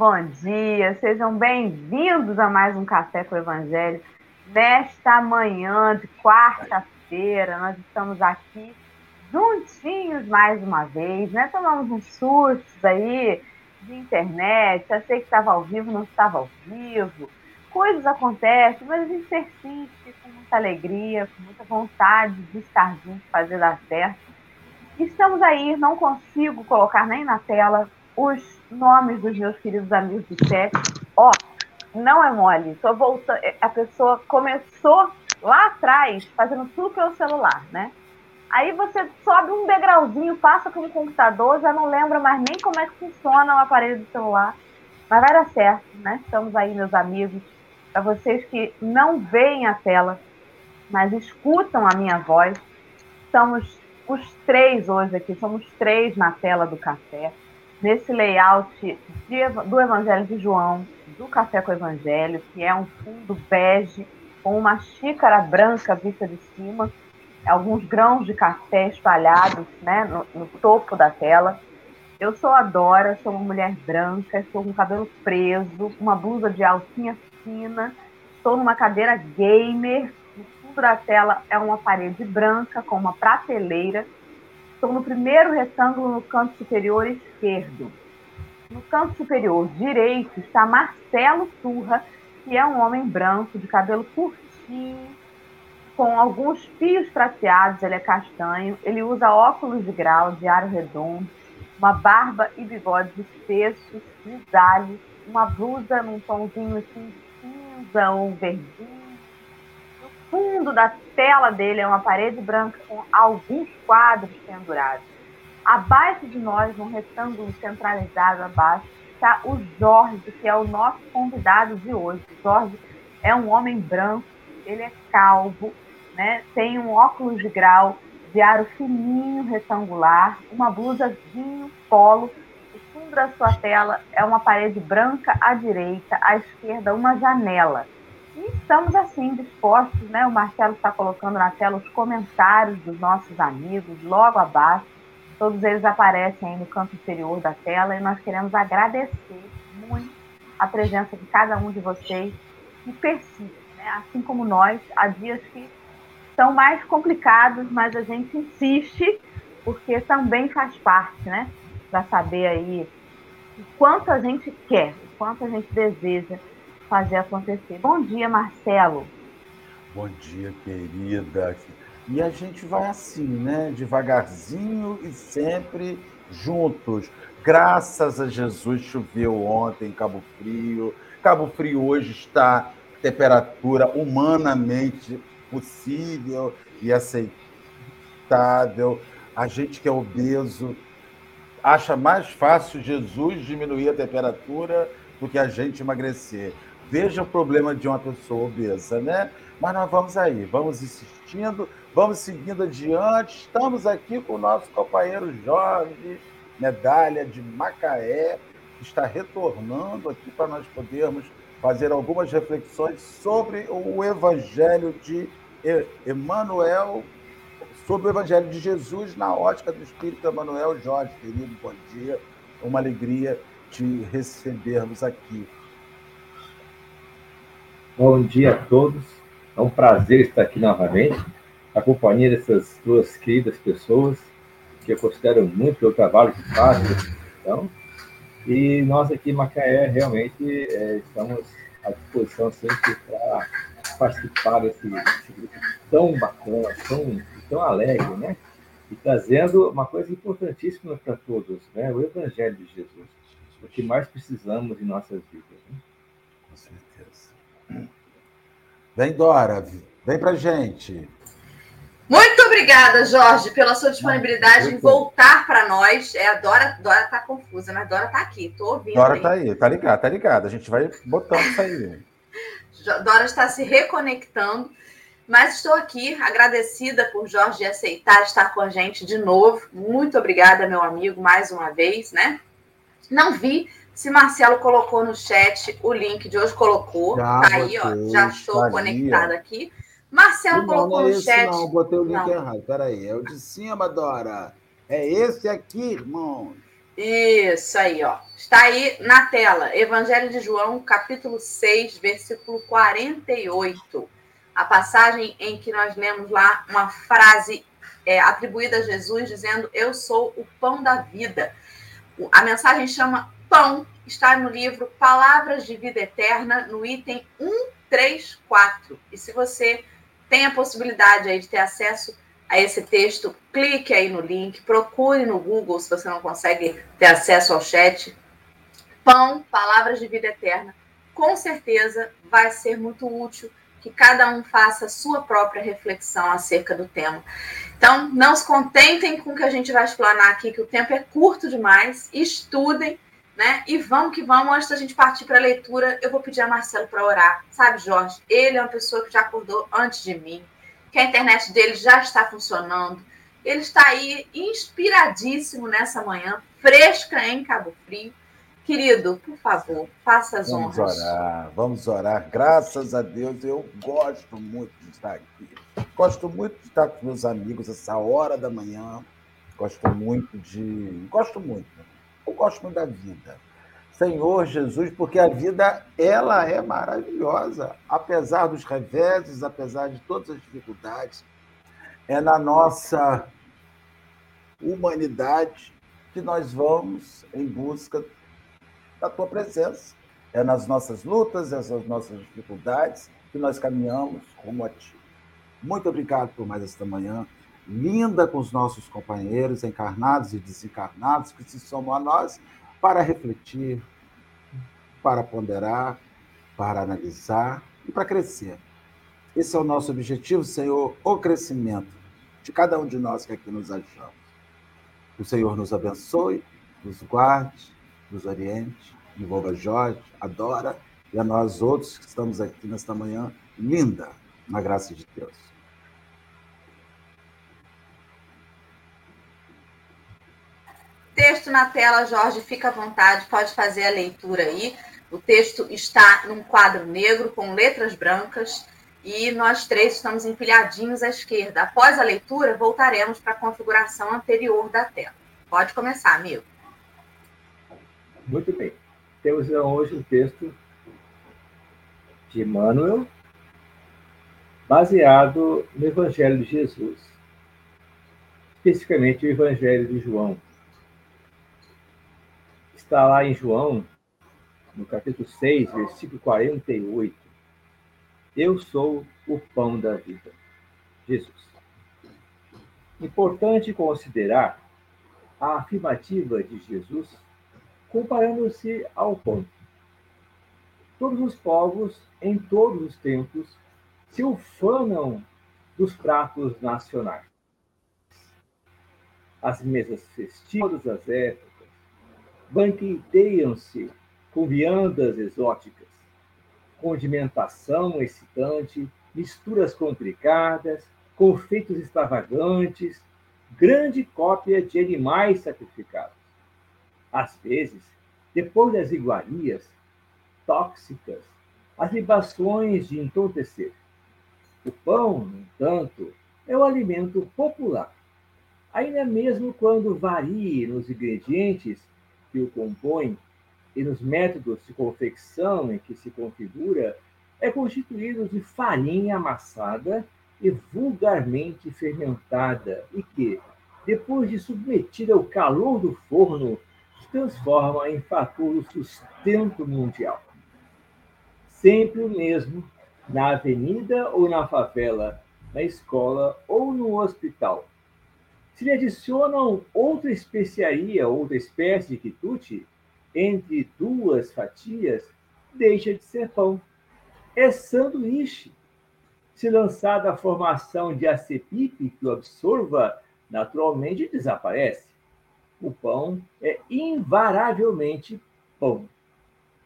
bom dia. Sejam bem-vindos a mais um Café com o Evangelho. Nesta manhã de quarta-feira, nós estamos aqui juntinhos mais uma vez, né? Tomamos uns sustos aí de internet, achei que estava ao vivo, não estava ao vivo. Coisas acontecem, mas a gente persiste com muita alegria, com muita vontade de estar junto, fazer dar certo. Estamos aí, não consigo colocar nem na tela os nomes dos meus queridos amigos do chat. Ó, não é mole, tô voltando. A pessoa começou lá atrás, fazendo tudo pelo celular, né? Aí você sobe um degrauzinho, passa com o computador, já não lembra mais nem como é que funciona o aparelho do celular. Mas vai dar certo, né? Estamos aí, meus amigos. Para vocês que não veem a tela, mas escutam a minha voz, estamos os três hoje aqui, somos três na tela do café, nesse layout de, do Evangelho de João, do Café com o Evangelho, que é um fundo bege com uma xícara branca vista de cima alguns grãos de café espalhados né, no, no, topo da tela. Eu sou a Dora, sou uma mulher branca, estou com cabelo preso, uma blusa de alcinha fina, estou numa cadeira gamer. No fundo da tela é uma parede branca com uma prateleira. Estou no primeiro retângulo no canto superior esquerdo. No canto superior direito está Marcelo Turra, que é um homem branco de cabelo curtinho, com alguns fios prateados, ele é castanho, ele usa óculos de grau de aro redondo, uma barba e bigode espessos, grisalhos, uma blusa num tomzinho assim cinza ou verdinho. Fundo da tela dele é uma parede branca com alguns quadros pendurados. Abaixo de nós, num retângulo centralizado abaixo, está o Jorge, que é o nosso convidado de hoje. O Jorge é um homem branco, ele é calvo, né? Tem um óculos de grau de aro fininho, retangular, uma blusa vinho polo. O fundo da sua tela é uma parede branca à direita, à esquerda uma janela. E estamos assim dispostos, né? O Marcelo está colocando na tela os comentários dos nossos amigos logo abaixo. Todos eles aparecem aí no canto inferior da tela e nós queremos agradecer muito a presença de cada um de vocês que persiste, né? assim como nós, há dias que são mais complicados, mas a gente insiste, porque também faz parte, né? Para saber aí o quanto a gente quer, o quanto a gente deseja fazer acontecer. Bom dia, Marcelo. Bom dia, querida. E a gente vai assim, né? Devagarzinho e sempre juntos. Graças a Jesus choveu ontem em Cabo Frio. Cabo Frio hoje está temperatura humanamente possível e aceitável. A gente que é obeso acha mais fácil Jesus diminuir a temperatura do que a gente emagrecer. Veja o problema de uma pessoa obesa, né? Mas nós vamos aí, vamos insistindo, vamos seguindo adiante. Estamos aqui com o nosso companheiro Jorge, medalha de Macaé, que está retornando aqui para nós podermos fazer algumas reflexões sobre o Evangelho de Emanuel, sobre o Evangelho de Jesus na ótica do Espírito Emanuel Jorge, querido, bom dia. Uma alegria te recebermos aqui. Bom dia a todos. É um prazer estar aqui novamente, na companhia dessas duas queridas pessoas, que eu considero muito o trabalho que fazem. Então, e nós aqui em Macaé realmente é, estamos à disposição sempre para participar desse, desse, grupo tão bacana, tão, tão alegre, né? E trazendo uma coisa importantíssima para todos, né? O Evangelho de Jesus, o que mais precisamos em nossas vidas. Né? Com certeza. Vem, Dora, vem para gente. Muito obrigada, Jorge, pela sua disponibilidade em voltar para nós. É, a Dora, Dora tá confusa, mas Dora tá aqui, tô ouvindo. Dora aí. tá aí, tá ligada, tá ligada. A gente vai botando isso aí. Dora está se reconectando, mas estou aqui agradecida por Jorge aceitar estar com a gente de novo. Muito obrigada, meu amigo, mais uma vez, né? Não vi se Marcelo colocou no chat o link de hoje, colocou. Já tá aí, ó. Já estou tá conectada aqui. Marcelo não, colocou não é no chat. Não, botei o link não. errado. Peraí, é o de cima, Dora. É esse aqui, irmão. Isso aí, ó. Está aí na tela. Evangelho de João, capítulo 6, versículo 48. A passagem em que nós lemos lá uma frase é, atribuída a Jesus, dizendo: Eu sou o pão da vida. A mensagem chama Pão, está no livro Palavras de Vida Eterna, no item 134. E se você tem a possibilidade aí de ter acesso a esse texto, clique aí no link, procure no Google se você não consegue ter acesso ao chat. Pão, palavras de vida eterna, com certeza vai ser muito útil que cada um faça a sua própria reflexão acerca do tema. Então, não se contentem com o que a gente vai explanar aqui, que o tempo é curto demais. Estudem, né? E vamos que vamos. Antes da gente partir para a leitura, eu vou pedir a Marcelo para orar. Sabe, Jorge? Ele é uma pessoa que já acordou antes de mim que a internet dele já está funcionando. Ele está aí inspiradíssimo nessa manhã, fresca em Cabo Frio. Querido, por favor, faça as vamos honras. Vamos orar, vamos orar. Graças a Deus, eu gosto muito de estar aqui. Gosto muito de estar com meus amigos essa hora da manhã. Gosto muito de. Gosto muito. Gosto da vida. Senhor Jesus, porque a vida ela é maravilhosa, apesar dos reveses, apesar de todas as dificuldades. É na nossa humanidade que nós vamos em busca da tua presença. É nas nossas lutas, essas nossas dificuldades que nós caminhamos rumo a ti. Muito obrigado por mais esta manhã linda com os nossos companheiros encarnados e desencarnados que se somam a nós para refletir, para ponderar, para analisar e para crescer. Esse é o nosso objetivo, Senhor, o crescimento de cada um de nós que aqui nos achamos. O Senhor nos abençoe, nos guarde, nos oriente, envolva Jorge, adora, e a nós outros que estamos aqui nesta manhã linda, na graça de Deus. Texto na tela, Jorge, fica à vontade, pode fazer a leitura aí. O texto está num quadro negro com letras brancas e nós três estamos empilhadinhos à esquerda. Após a leitura, voltaremos para a configuração anterior da tela. Pode começar, amigo. Muito bem. Temos então, hoje um texto de Emmanuel, baseado no Evangelho de Jesus, especificamente o Evangelho de João. Está lá em João, no capítulo 6, versículo 48. Eu sou o pão da vida. Jesus. Importante considerar a afirmativa de Jesus comparando-se ao pão. Todos os povos, em todos os tempos, se ufanam dos pratos nacionais. As mesas festivas das épocas banqueteiam-se com viandas exóticas, condimentação excitante, misturas complicadas, confeitos extravagantes, grande cópia de animais sacrificados. Às vezes, depois das iguarias tóxicas, as libações de entorpecer. O pão, no entanto, é o alimento popular, ainda mesmo quando varie nos ingredientes que o compõem e nos métodos de confecção em que se configura, é constituído de farinha amassada e vulgarmente fermentada, e que, depois de submetida ao calor do forno, se transforma em fator do sustento mundial. Sempre o mesmo, na avenida ou na favela, na escola ou no hospital. Se lhe adicionam outra especiaria, outra espécie de quitute, entre duas fatias, deixa de ser pão. É sanduíche. Se lançada a formação de acepipe que o absorva, naturalmente desaparece. O pão é invariavelmente pão.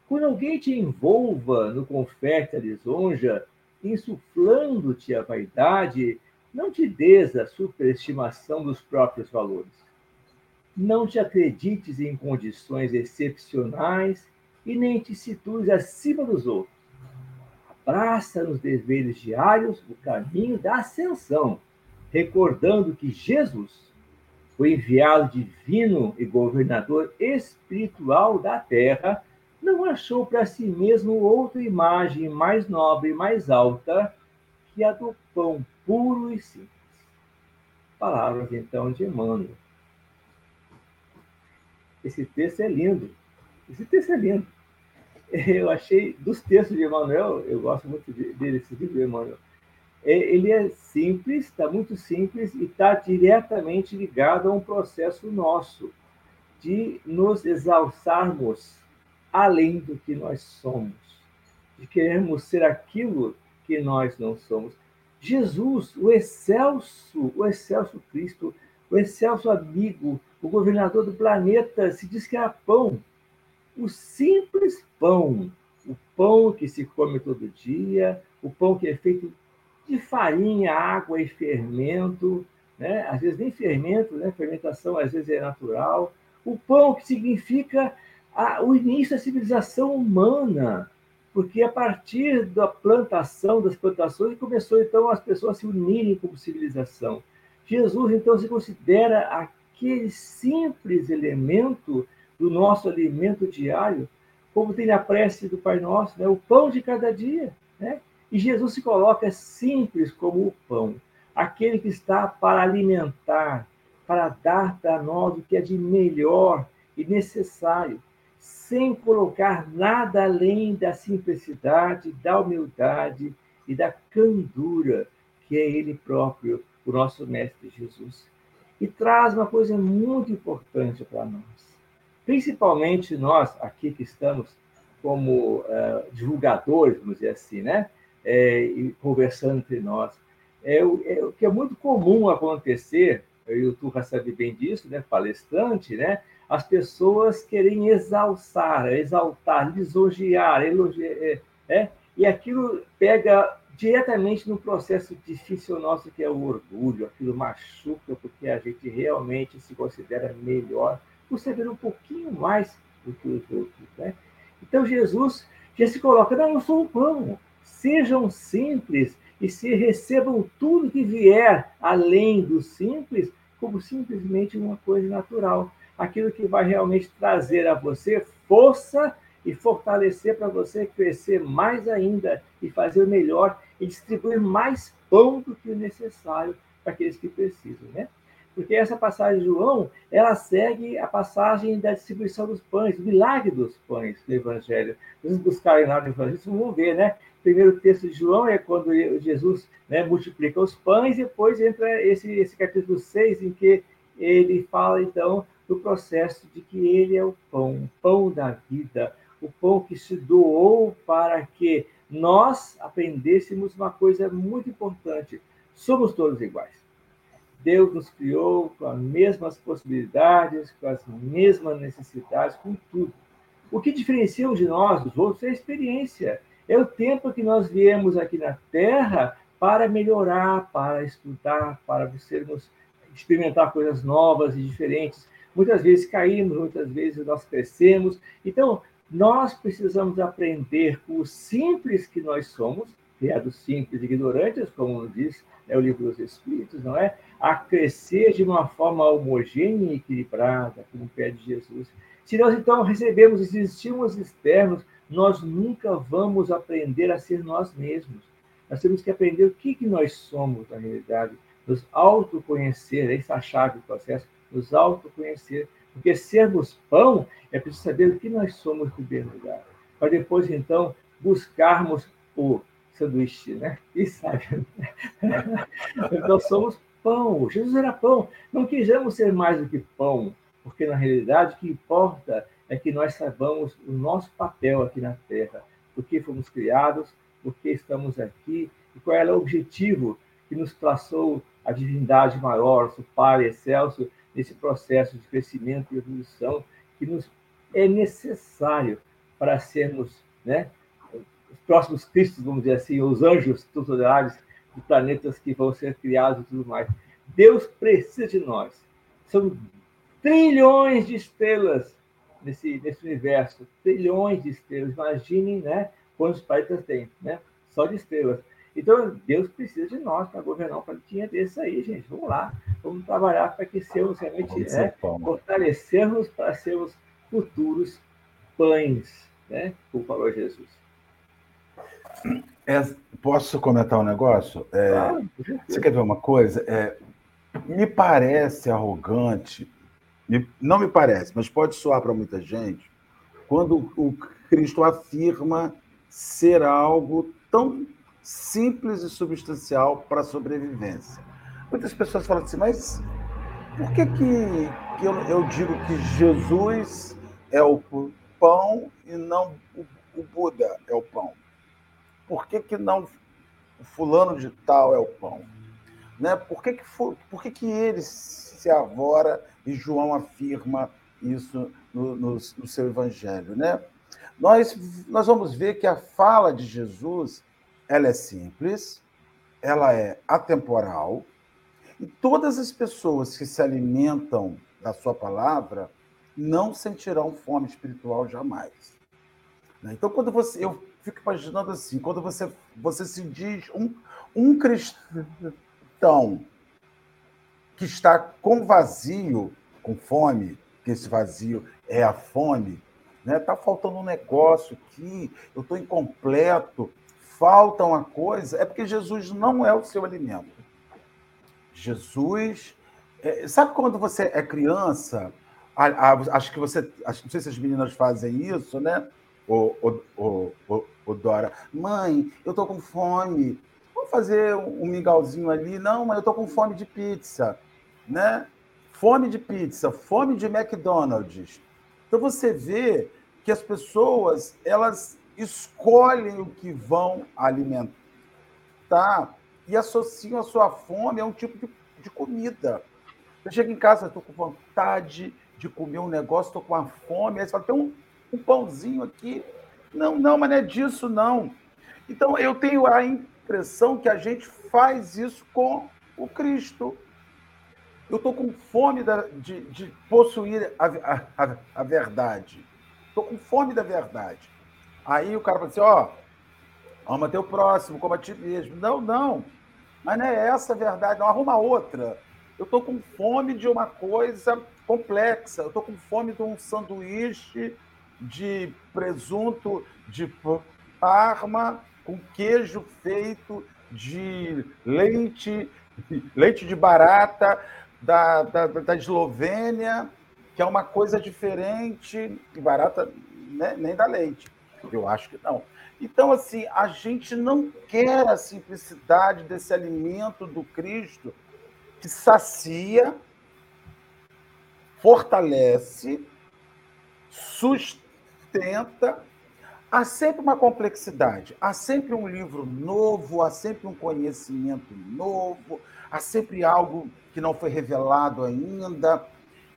Quando alguém te envolva no confete da lisonja, insuflando-te a vaidade, não te des a superestimação dos próprios valores. Não te acredites em condições excepcionais e nem te situes acima dos outros. Abraça nos deveres diários o caminho da ascensão, recordando que Jesus, o enviado divino e governador espiritual da terra, não achou para si mesmo outra imagem mais nobre e mais alta que a do pão puro e simples. Palavras então de Emmanuel. Esse texto é lindo. Esse texto é lindo. Eu achei, dos textos de Emmanuel, eu gosto muito dele, esse livro de Emmanuel, é, ele é simples, está muito simples e está diretamente ligado a um processo nosso de nos exalçarmos além do que nós somos, de querermos ser aquilo que nós não somos. Jesus, o excelso, o excelso Cristo, o excelso amigo, o governador do planeta, se diz que era pão. O simples pão, o pão que se come todo dia, o pão que é feito de farinha, água e fermento, né? às vezes nem fermento, né? fermentação às vezes é natural. O pão que significa a, o início da civilização humana, porque a partir da plantação, das plantações, começou então as pessoas se unirem como civilização. Jesus então se considera aquele simples elemento do nosso alimento diário, como tem na prece do Pai Nosso, né? o pão de cada dia, né? E Jesus se coloca simples como o pão, aquele que está para alimentar, para dar para nós o que é de melhor e necessário, sem colocar nada além da simplicidade, da humildade e da candura que é Ele próprio, o nosso Mestre Jesus. E traz uma coisa muito importante para nós, principalmente nós aqui que estamos como uh, divulgadores, vamos dizer assim, né? é, e conversando entre nós. É, é, o que é muito comum acontecer, o Turra sabe bem disso, né, palestrante, né, as pessoas querem exalçar, exaltar, lisonjear, elogiar, é, é, e aquilo pega diretamente no processo difícil nosso, que é o orgulho, aquilo machuca, porque a gente realmente se considera melhor por saber um pouquinho mais do que os outros. Né? Então, Jesus já se coloca, não, eu sou pão, sejam simples e se recebam tudo que vier além do simples como simplesmente uma coisa natural. Aquilo que vai realmente trazer a você força e fortalecer para você crescer mais ainda e fazer melhor e distribuir mais pão do que o necessário para aqueles que precisam, né? Porque essa passagem de João, ela segue a passagem da distribuição dos pães, o milagre dos pães no Evangelho. Vocês buscarem lá no Evangelho, vocês vão ver, né? primeiro texto de João é quando Jesus né, multiplica os pães, e depois entra esse, esse capítulo 6, em que ele fala, então, do processo de que ele é o pão, o pão da vida, o pão que se doou para que nós aprendêssemos uma coisa muito importante: somos todos iguais. Deus nos criou com as mesmas possibilidades, com as mesmas necessidades, com tudo. O que diferencia de nós dos outros é a experiência é o tempo que nós viemos aqui na Terra para melhorar, para estudar, para sermos, experimentar coisas novas e diferentes. Muitas vezes caímos, muitas vezes nós crescemos. Então, nós precisamos aprender com o simples que nós somos, criados simples e ignorantes, como diz né, o livro dos Espíritos, não é? A crescer de uma forma homogênea e equilibrada, como pede Jesus. Se nós então recebemos esses estímulos externos nós nunca vamos aprender a ser nós mesmos. Nós temos que aprender o que, que nós somos na realidade, nos autoconhecer, essa é a chave do processo, nos autoconhecer. Porque sermos pão é preciso saber o que nós somos no primeiro lugar, para depois, então, buscarmos o sanduíche, né? E sabe? então somos pão. Jesus era pão. Não quisemos ser mais do que pão, porque na realidade o que importa é que nós saibamos o nosso papel aqui na Terra, por que fomos criados, por que estamos aqui e qual é o objetivo que nos traçou a divindade maior, o Pai excelso, nesse processo de crescimento e evolução que nos é necessário para sermos né, os próximos Cristos, vamos dizer assim, os anjos tutelares de planetas que vão ser criados e tudo mais. Deus precisa de nós. São trilhões de estrelas nesse, nesse universo, trilhões de estrelas. Imaginem né, quantos planetas tem, né? Só de estrelas. Então, Deus precisa de nós para governar um planetinha desse aí, gente. Vamos lá. vamos trabalhar para que sejamos realmente né, fortalecermos para sermos futuros pães, né? Por favor, Jesus. É, posso comentar um negócio? É, claro, você quer ver uma coisa? É, me parece arrogante, me, não me parece, mas pode soar para muita gente, quando o Cristo afirma ser algo tão simples e substancial para a sobrevivência. Muitas pessoas falam assim, mas por que, que, eu, eu, digo que Jesus é o pão e não o, o Buda é o pão? Por que, que não o fulano de tal é o pão? Né? Por, que, que, por que, que ele se avora e João afirma isso no, no, no seu evangelho? Né? Nós, nós vamos ver que a fala de Jesus ela é simples, ela é atemporal, e todas as pessoas que se alimentam da sua palavra não sentirão fome espiritual jamais. Né? Então, quando você. Eu fico imaginando assim, quando você, você se diz um, um cristão que está com vazio, com fome, que esse vazio é a fome, né? Tá faltando um negócio aqui, eu estou incompleto, falta uma coisa, é porque Jesus não é o seu alimento. Jesus. É, sabe quando você é criança? A, a, acho que você. Acho, não sei se as meninas fazem isso, né? O, o, o, o, o Dora. Mãe, eu tô com fome. Vamos fazer um, um mingauzinho ali? Não, mas eu tô com fome de pizza. Né? Fome de pizza, fome de McDonald's. Então você vê que as pessoas elas escolhem o que vão alimentar e associam a sua fome a um tipo de, de comida. Você chega em casa, estou com vontade de comer um negócio, estou com uma fome, aí você fala, tem um, um pãozinho aqui. Não, não, mas não é disso, não. Então, eu tenho a impressão que a gente faz isso com o Cristo. Eu estou com fome da, de, de, possuir a, a, a verdade. Estou com fome da verdade. Aí o cara fala assim: ó, ama teu próximo, como a ti mesmo. Não, não. Mas não é essa a verdade, não. Arruma outra. Eu estou com fome de uma coisa complexa. Eu estou com fome de um sanduíche de presunto de Parma com queijo feito de leite, leite de barata da, da, da Eslovênia, que é uma coisa diferente, e barata né, nem da leite. Eu acho que não. Então, assim, a gente não quer a simplicidade desse alimento do Cristo que sacia, fortalece, sustenta. Há sempre uma complexidade, há sempre um livro novo, há sempre um conhecimento novo, há sempre algo que não foi revelado ainda.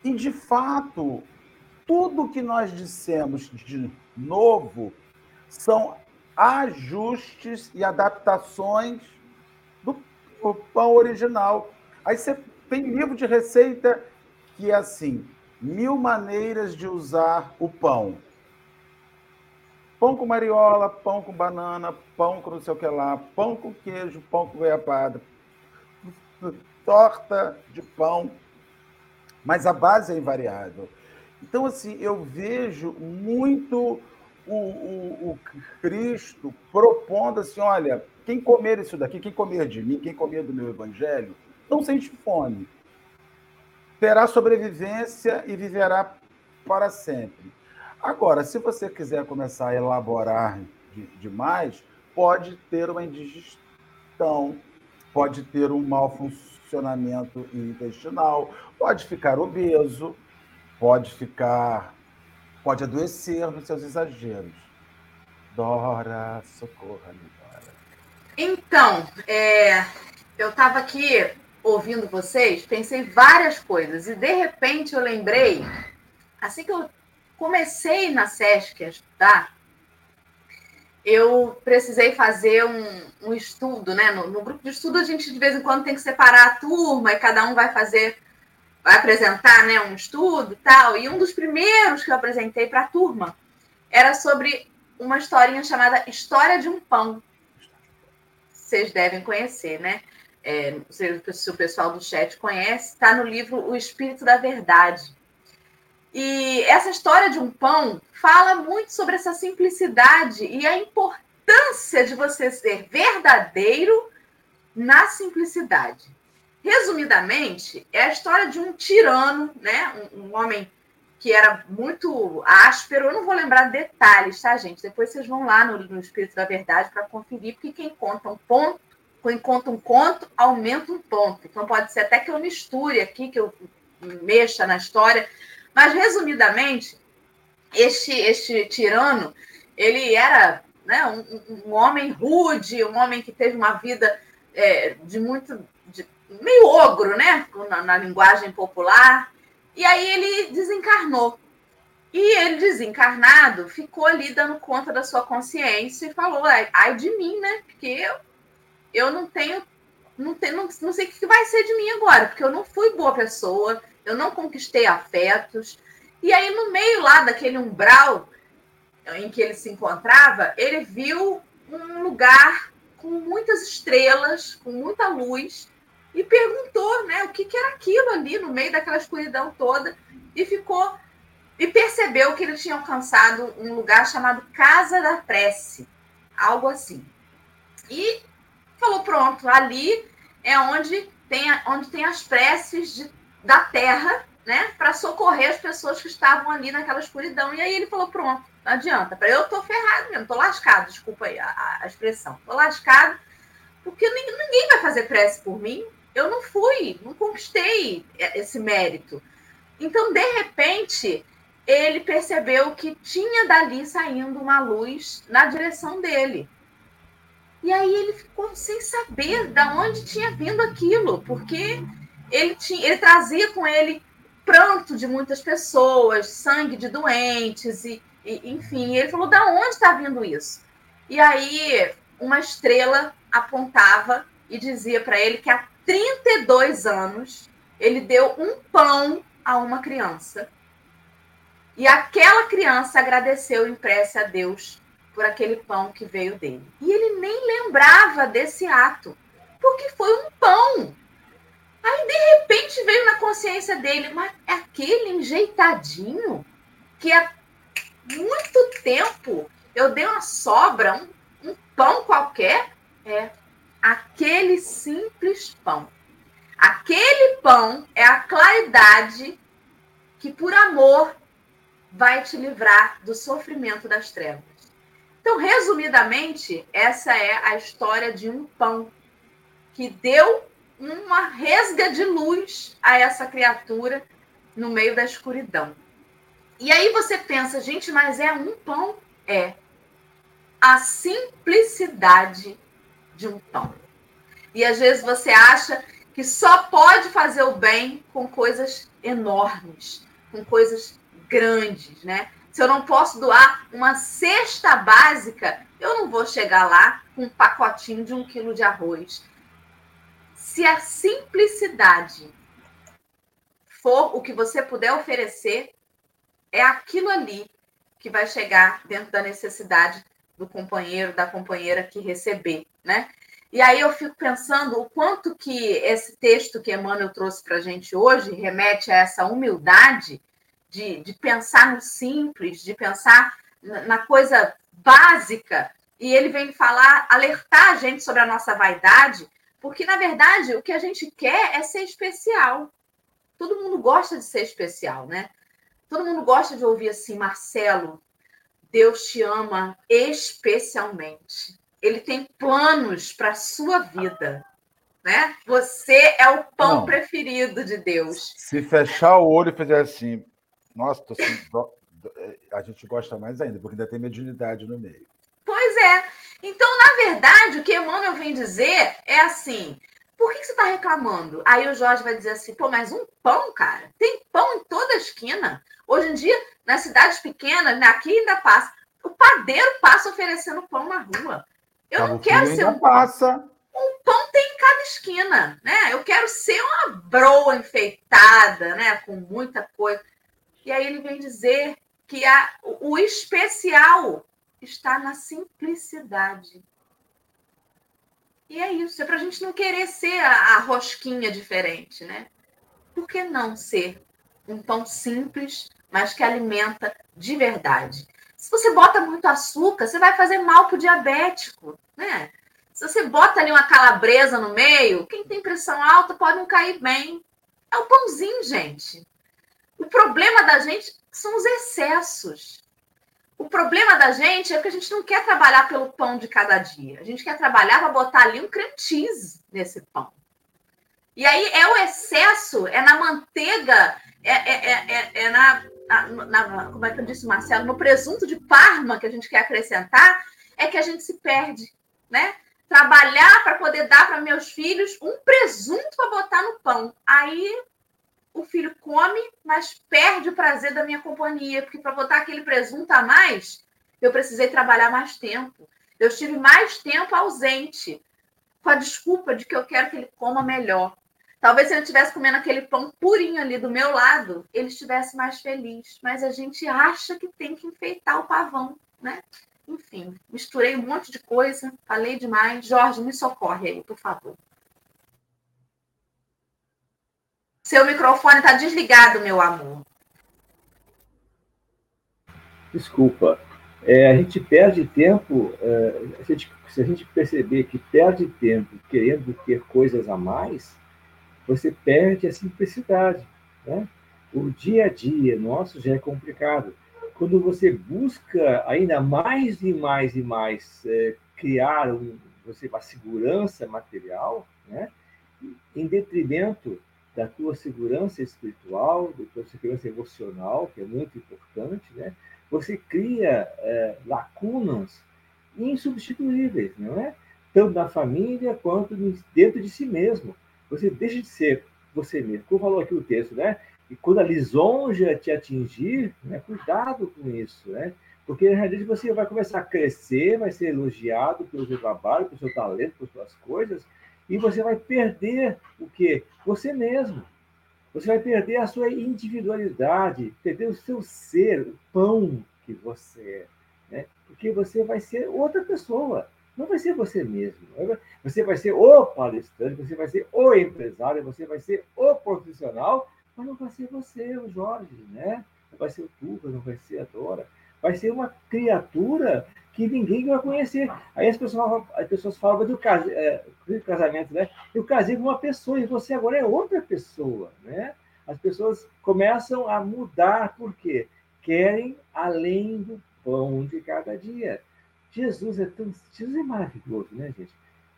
E, de fato, tudo que nós dissemos de novo são ajustes e adaptações do pão original. Aí você tem livro de receita que é assim: mil maneiras de usar o pão. Pão com mariola, pão com banana, pão com não sei o que lá, pão com queijo, pão com goiabada, torta de pão, mas a base é invariável. Então, assim, eu vejo muito o, o, o, Cristo propondo assim: olha, quem comer isso daqui, quem comer de mim, quem comer do meu evangelho, não sente fome. Terá sobrevivência e viverá para sempre. Agora, se você quiser começar a elaborar de, demais, pode ter uma indigestão, pode ter um mau funcionamento intestinal, pode ficar obeso, pode ficar, pode adoecer nos seus exageros. Dora, socorra-me, Dora. Então, é, eu estava aqui ouvindo vocês, pensei várias coisas e de repente eu lembrei, assim que eu comecei na SESC a estudar, eu precisei fazer um, um estudo, né? No, no, grupo de estudo a gente de vez em quando tem que separar a turma e cada um vai fazer vai apresentar né, um estudo e tal. E um dos primeiros que eu apresentei para a turma era sobre uma historinha chamada História de um Pão. Vocês devem conhecer, né? é, se o pessoal do chat conhece, está no livro O Espírito da Verdade. E essa história de um pão fala muito sobre essa simplicidade e a importância de você ser verdadeiro na simplicidade. Resumidamente, é a história de um tirano, né? um, um homem que era muito áspero. Eu não vou lembrar detalhes, tá, gente? Depois vocês vão lá no, no Espírito da Verdade para conferir, porque quem conta um ponto, quem conta um conto, aumenta um ponto. Então pode ser até que eu misture aqui, que eu mexa na história. Mas, resumidamente, este, este tirano, ele era né, um, um homem rude, um homem que teve uma vida é, de muito. Meio ogro, né? Na, na linguagem popular. E aí ele desencarnou. E ele, desencarnado, ficou ali dando conta da sua consciência e falou: ai de mim, né? Porque eu, eu não tenho. Não, tenho, não, não sei o que vai ser de mim agora, porque eu não fui boa pessoa, eu não conquistei afetos. E aí, no meio lá daquele umbral em que ele se encontrava, ele viu um lugar com muitas estrelas, com muita luz, e perguntou né, o que, que era aquilo ali no meio daquela escuridão toda, e ficou e percebeu que ele tinha alcançado um lugar chamado Casa da Prece, algo assim. E falou: pronto, ali é onde tem, onde tem as preces de, da terra, né, para socorrer as pessoas que estavam ali naquela escuridão. E aí ele falou: pronto, não adianta. Eu tô ferrado mesmo, tô lascado, desculpa aí a, a expressão. Tô lascado, porque ninguém vai fazer prece por mim. Eu não fui, não conquistei esse mérito. Então, de repente, ele percebeu que tinha dali saindo uma luz na direção dele. E aí ele ficou sem saber de onde tinha vindo aquilo, porque ele, tinha, ele trazia com ele pranto de muitas pessoas, sangue de doentes e e, enfim, ele falou: da onde está vindo isso? E aí, uma estrela apontava e dizia para ele que há 32 anos ele deu um pão a uma criança. E aquela criança agradeceu em prece a Deus por aquele pão que veio dele. E ele nem lembrava desse ato, porque foi um pão. Aí, de repente, veio na consciência dele, mas é aquele enjeitadinho que há muito tempo eu dei uma sobra, um, um pão qualquer, é aquele simples pão. Aquele pão é a claridade que, por amor, vai te livrar do sofrimento das trevas. Então, resumidamente, essa é a história de um pão que deu uma resga de luz a essa criatura no meio da escuridão. E aí você pensa, gente, mas é um pão? É. A simplicidade de um pão. E às vezes você acha que só pode fazer o bem com coisas enormes, com coisas grandes, né? Se eu não posso doar uma cesta básica, eu não vou chegar lá com um pacotinho de um quilo de arroz. Se a simplicidade for o que você puder oferecer, é aquilo ali que vai chegar dentro da necessidade do companheiro, da companheira que receber, né? E aí eu fico pensando o quanto que esse texto que Emmanuel trouxe para a gente hoje remete a essa humildade de, de pensar no simples, de pensar na coisa básica. E ele vem falar, alertar a gente sobre a nossa vaidade, porque, na verdade, o que a gente quer é ser especial. Todo mundo gosta de ser especial, né? Todo mundo gosta de ouvir assim, Marcelo, Deus te ama especialmente. Ele tem planos para a sua vida. Né? Você é o pão Não. preferido de Deus. Se fechar o olho e fizer assim, nossa, a gente gosta mais ainda, porque ainda tem mediunidade no meio. Pois é. Então, na verdade, o que Emmanuel vem dizer é assim: por que você está reclamando? Aí o Jorge vai dizer assim, pô, mas um pão, cara? Tem pão em toda a esquina. Hoje em dia, nas cidades pequenas, aqui ainda passa. O padeiro passa oferecendo pão na rua. Eu Cabo não quero ser um passa. Um pão tem em cada esquina, né? Eu quero ser uma broa enfeitada, né, com muita coisa. E aí ele vem dizer que a, o especial está na simplicidade E é isso, é para a gente não querer ser a, a rosquinha diferente, né? Por que não ser um pão simples, mas que alimenta de verdade? Se você bota muito açúcar, você vai fazer mal para o diabético, né? Se você bota ali uma calabresa no meio, quem tem pressão alta pode não cair bem. É o pãozinho, gente. O problema da gente são os excessos. O problema da gente é que a gente não quer trabalhar pelo pão de cada dia. A gente quer trabalhar para botar ali um creme cheese nesse pão. E aí é o excesso, é na manteiga, é, é, é, é na, na, na, Como é que eu disse, Marcelo? No presunto de Parma que a gente quer acrescentar, é que a gente se perde, né? trabalhar para poder dar para meus filhos um presunto para botar no pão. Aí o filho come, mas perde o prazer da minha companhia, porque para botar aquele presunto a mais, eu precisei trabalhar mais tempo. Eu estive mais tempo ausente, com a desculpa de que eu quero que ele coma melhor. Talvez se ele estivesse comendo aquele pão purinho ali do meu lado, ele estivesse mais feliz. Mas a gente acha que tem que enfeitar o pavão, né? Enfim, misturei um monte de coisa, falei demais. Jorge, me socorre aí, por favor. Seu microfone está desligado, meu amor. Desculpa. É, a gente perde tempo, é, a gente, se a gente perceber que perde tempo querendo ter coisas a mais, você perde a simplicidade. Né? O dia a dia nosso já é complicado quando você busca ainda mais e mais e mais é, criar um, você, uma segurança material, né? em detrimento da tua segurança espiritual, da tua segurança emocional, que é muito importante, né? você cria é, lacunas insubstituíveis, não é? Tanto na família quanto dentro de si mesmo. Você deixa de ser você mesmo. Como falou aqui o texto, né? E quando a lisonja te atingir, né, cuidado com isso, né? Porque, na realidade, você vai começar a crescer, vai ser elogiado pelo seu trabalho, pelo seu talento, por suas coisas, e você vai perder o quê? Você mesmo. Você vai perder a sua individualidade, perder o seu ser, o pão que você é. Né? Porque você vai ser outra pessoa. Não vai ser você mesmo. Você vai ser o palestrante, você vai ser o empresário, você vai ser o profissional mas não vai ser você, o Jorge, né? Não vai ser o Tuca, não vai ser a Dora. Vai ser uma criatura que ninguém vai conhecer. Aí as pessoas, as pessoas falam do, é, do casamento, né? Eu casei com uma pessoa e você agora é outra pessoa, né? As pessoas começam a mudar, por quê? Querem além do pão de cada dia. Jesus é tão. Jesus é maravilhoso, né, gente?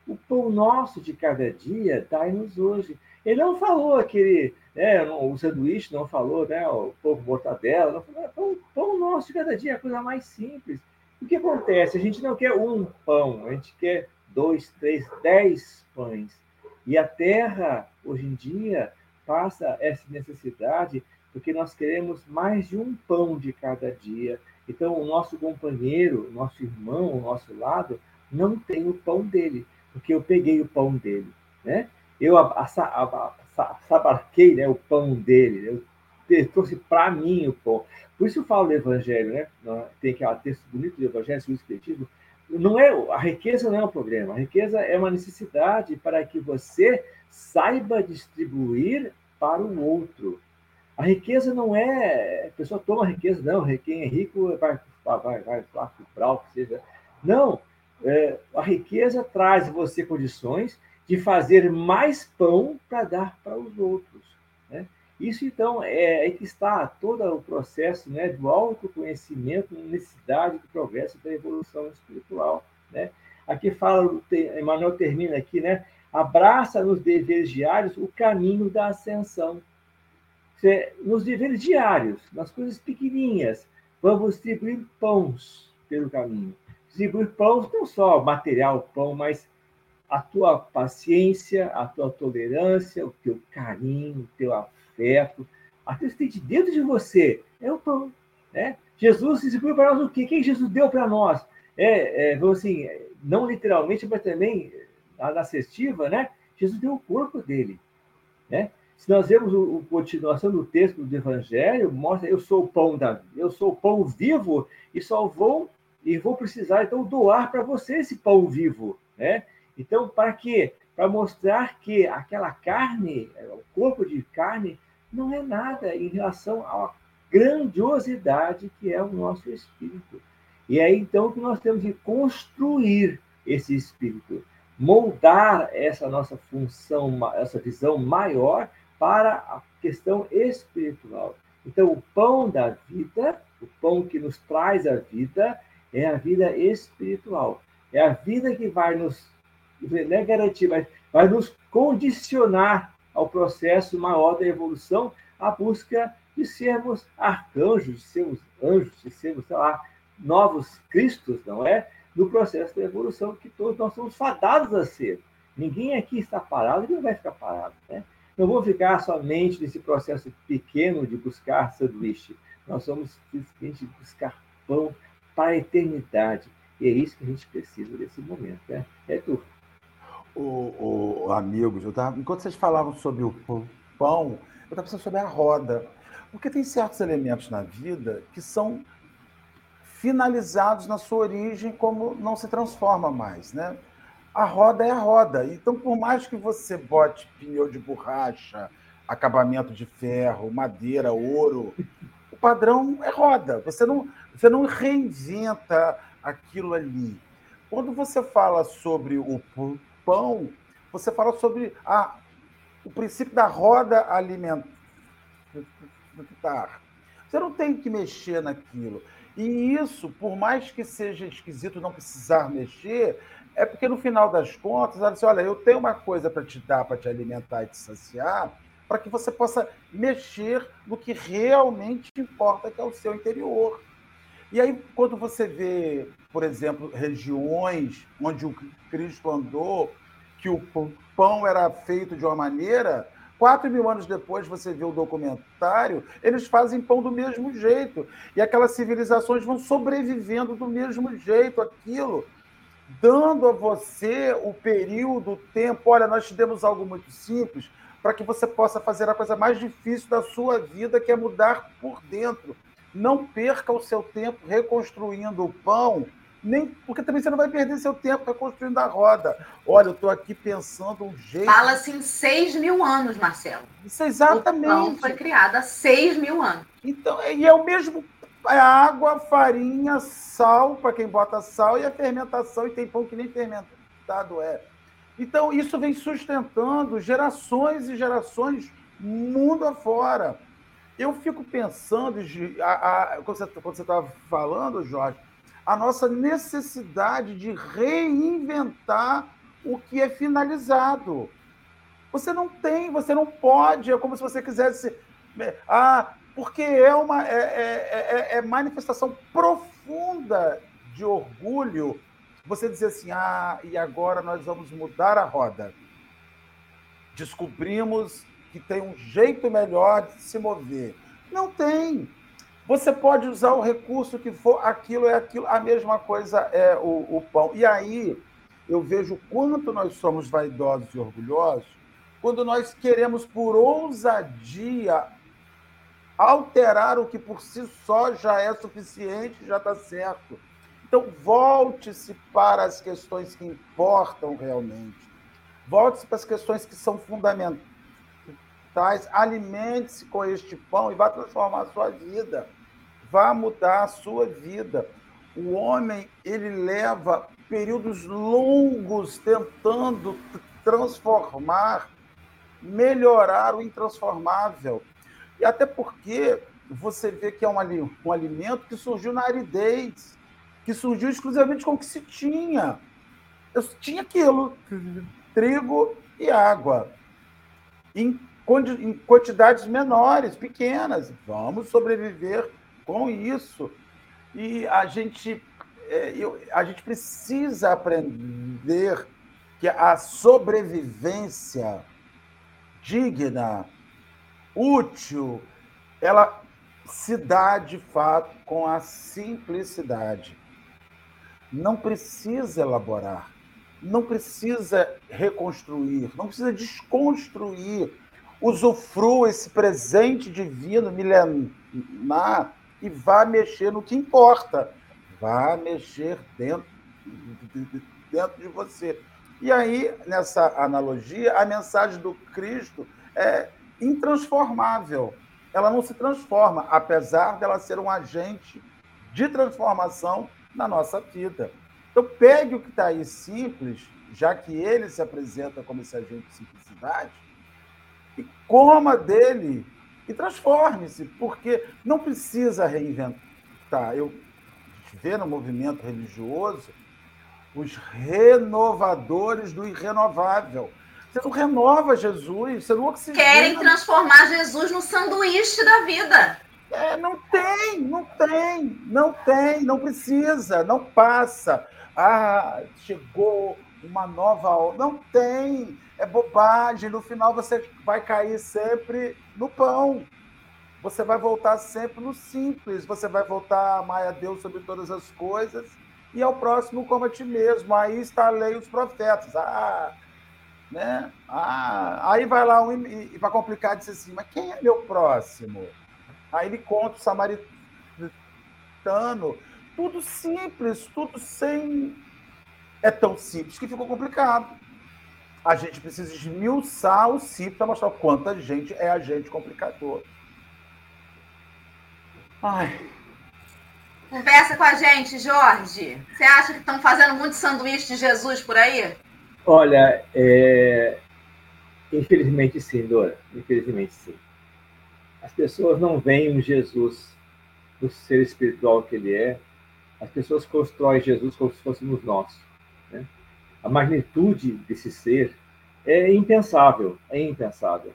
O pão nosso de cada dia dai-nos hoje. Ele não falou aquele, né, o sanduíche não falou, né, o povo mortadela, não falou, pão, pão nosso de cada dia, é a coisa mais simples. O que acontece? A gente não quer um pão, a gente quer dois, três, dez pães. E a terra, hoje em dia, passa essa necessidade porque nós queremos mais de um pão de cada dia. Então, o nosso companheiro, nosso irmão, o nosso lado, não tem o pão dele, porque eu peguei o pão dele, né? eu sabarquei né, o pão dele, eu trouxe para mim o pão. Por isso eu falo do Evangelho, né? Tem aquele texto bonito do Evangelho sobre o Espiritismo. Não é, a riqueza não é um problema, a riqueza é uma necessidade para que você saiba distribuir para o outro. A riqueza não é. A pessoa toma riqueza, não, quem é rico vai, vai, vai, vai comprar o que seja. Não, é, a riqueza traz você condições de fazer mais pão para dar para os outros. Né? Isso, então, é, é que está todo o processo né, do autoconhecimento, necessidade do progresso da evolução espiritual. Né? Aqui fala, Emmanuel termina aqui, né? Abraça nos deveres diários o caminho da ascensão. Nos deveres diários, nas coisas pequenininhas, vamos distribuir pães pelo caminho. Distribuir pães, não só material, pão, mas a tua paciência, a tua tolerância, o teu carinho, o teu afeto, aquilo que tem de dentro de você é o pão. Né? Jesus distribuiu para nós o quê? O que Jesus deu para nós? É, é, assim, não literalmente, mas também na cestiva, né? Jesus deu o corpo dele. Né? Se nós vemos o, continuação do texto do Evangelho, mostra eu sou o pão da eu sou o pão vivo e só vou e vou precisar então doar para você esse pão vivo, né? Então, para quê? Para mostrar que aquela carne, o corpo de carne, não é nada em relação à grandiosidade que é o nosso espírito. E é então que nós temos que construir esse espírito, moldar essa nossa função, essa visão maior para a questão espiritual. Então, o pão da vida, o pão que nos traz a vida, é a vida espiritual. É a vida que vai nos, não é garantir, mas vai nos condicionar ao processo maior da evolução, a busca de sermos arcanjos, de sermos anjos, de sermos, sei lá, novos cristos, não é? No processo da evolução que todos nós somos fadados a ser. Ninguém aqui está parado e não vai ficar parado, né? Não vou ficar somente nesse processo pequeno de buscar sanduíche. Nós somos simplesmente buscar pão para a eternidade. E é isso que a gente precisa nesse momento, né? É tu. O, o, amigos, eu tava, enquanto vocês falavam sobre o pão, eu estava pensando sobre a roda. Porque tem certos elementos na vida que são finalizados na sua origem como não se transforma mais, né? A roda é a roda. Então, por mais que você bote pneu de borracha, acabamento de ferro, madeira, ouro, o padrão é roda. Você não, você não reinventa aquilo ali. Quando você fala sobre o pão, você fala sobre a, o princípio da roda alimentar. Você não tem que mexer naquilo. E isso, por mais que seja esquisito não precisar mexer, é porque no final das contas, ela diz, olha, eu tenho uma coisa para te dar, para te alimentar e te saciar, para que você possa mexer no que realmente importa, que é o seu interior. E aí, quando você vê, por exemplo, regiões onde o Cristo andou, que o pão era feito de uma maneira, Quatro mil anos depois, você vê o documentário, eles fazem pão do mesmo jeito. E aquelas civilizações vão sobrevivendo do mesmo jeito, aquilo, dando a você o período, o tempo. Olha, nós te demos algo muito simples para que você possa fazer a coisa mais difícil da sua vida, que é mudar por dentro. Não perca o seu tempo reconstruindo o pão nem porque também você não vai perder seu tempo reconstruindo a roda. Olha, eu estou aqui pensando um jeito. Fala-se em 6 mil anos, Marcelo. Isso é exatamente. O pão foi criado há 6 mil anos. Então, e é o mesmo. É água, farinha, sal, para quem bota sal, e a fermentação, e tem pão que nem fermentado é. Então, isso vem sustentando gerações e gerações mundo afora. Eu fico pensando, a, a, quando você estava falando, Jorge, a nossa necessidade de reinventar o que é finalizado. Você não tem, você não pode, é como se você quisesse. Ah, porque é uma é, é, é, é manifestação profunda de orgulho você dizer assim: ah, e agora nós vamos mudar a roda. Descobrimos que tem um jeito melhor de se mover. Não tem. Você pode usar o recurso que for, aquilo é aquilo, a mesma coisa é o, o pão. E aí eu vejo quanto nós somos vaidosos e orgulhosos quando nós queremos, por ousadia, alterar o que por si só já é suficiente, já está certo. Então, volte-se para as questões que importam realmente. Volte-se para as questões que são fundamentais. Alimente-se com este pão e vá transformar a sua vida vá mudar a sua vida. O homem, ele leva períodos longos tentando transformar, melhorar o intransformável. E até porque você vê que é um, um alimento que surgiu na aridez, que surgiu exclusivamente com o que se tinha. Eu tinha aquilo, trigo e água, em, em quantidades menores, pequenas. Vamos sobreviver com isso. E a gente, é, eu, a gente precisa aprender que a sobrevivência digna, útil, ela se dá de fato com a simplicidade. Não precisa elaborar, não precisa reconstruir, não precisa desconstruir. Usufrua esse presente divino milenar e vá mexer no que importa. Vá mexer dentro, dentro de você. E aí, nessa analogia, a mensagem do Cristo é intransformável. Ela não se transforma, apesar dela ser um agente de transformação na nossa vida. Então, pegue o que está aí simples, já que ele se apresenta como esse agente de simplicidade, e coma dele e transforme-se, porque não precisa reinventar. Eu vê no movimento religioso os renovadores do irrenovável. Você não renova Jesus, você não oxigena. Querem transformar Jesus no sanduíche da vida. É, não tem, não tem, não tem, não precisa, não passa. Ah, chegou uma nova. Não tem, é bobagem. No final você vai cair sempre no pão. Você vai voltar sempre no simples. Você vai voltar a amar a Deus sobre todas as coisas e ao próximo como a ti mesmo. Aí está a lei e os profetas. Ah, né? Ah, aí vai lá um, e, e para complicar diz assim, mas quem é meu próximo? Aí ele conta o samaritano, tudo simples, tudo sem. É tão simples que ficou complicado. A gente precisa esmiuçar o simples para mostrar quanta gente é agente complicador. Ai. Conversa com a gente, Jorge. Você acha que estão fazendo muito sanduíche de Jesus por aí? Olha, é... infelizmente sim, Dora. Infelizmente sim. As pessoas não veem o Jesus do ser espiritual que ele é. As pessoas constroem Jesus como se fôssemos nós. Né? A magnitude desse ser é impensável, é impensável.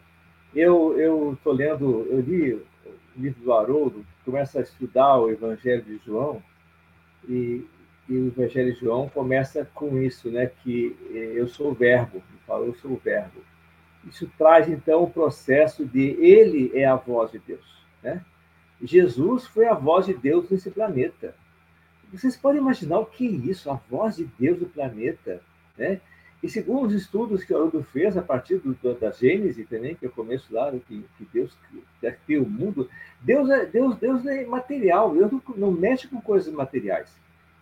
Eu estou lendo, eu li o livro do Haroldo, começa a estudar o Evangelho de João, e, e, o Evangelho de João começa com isso, né? Que eh, eu sou o verbo, ele eu sou o verbo. Isso traz, então, o processo de ele é a voz de Deus. Né? Jesus foi a voz de Deus nesse planeta. Vocês podem imaginar o que é isso, a voz de Deus no planeta. Né? E segundo os estudos que Haroldo fez a partir do, da Gênesis também, que é o começo lá, que, que Deus criou o mundo, Deus é, Deus, Deus é material, Deus não, não mexe com coisas materiais.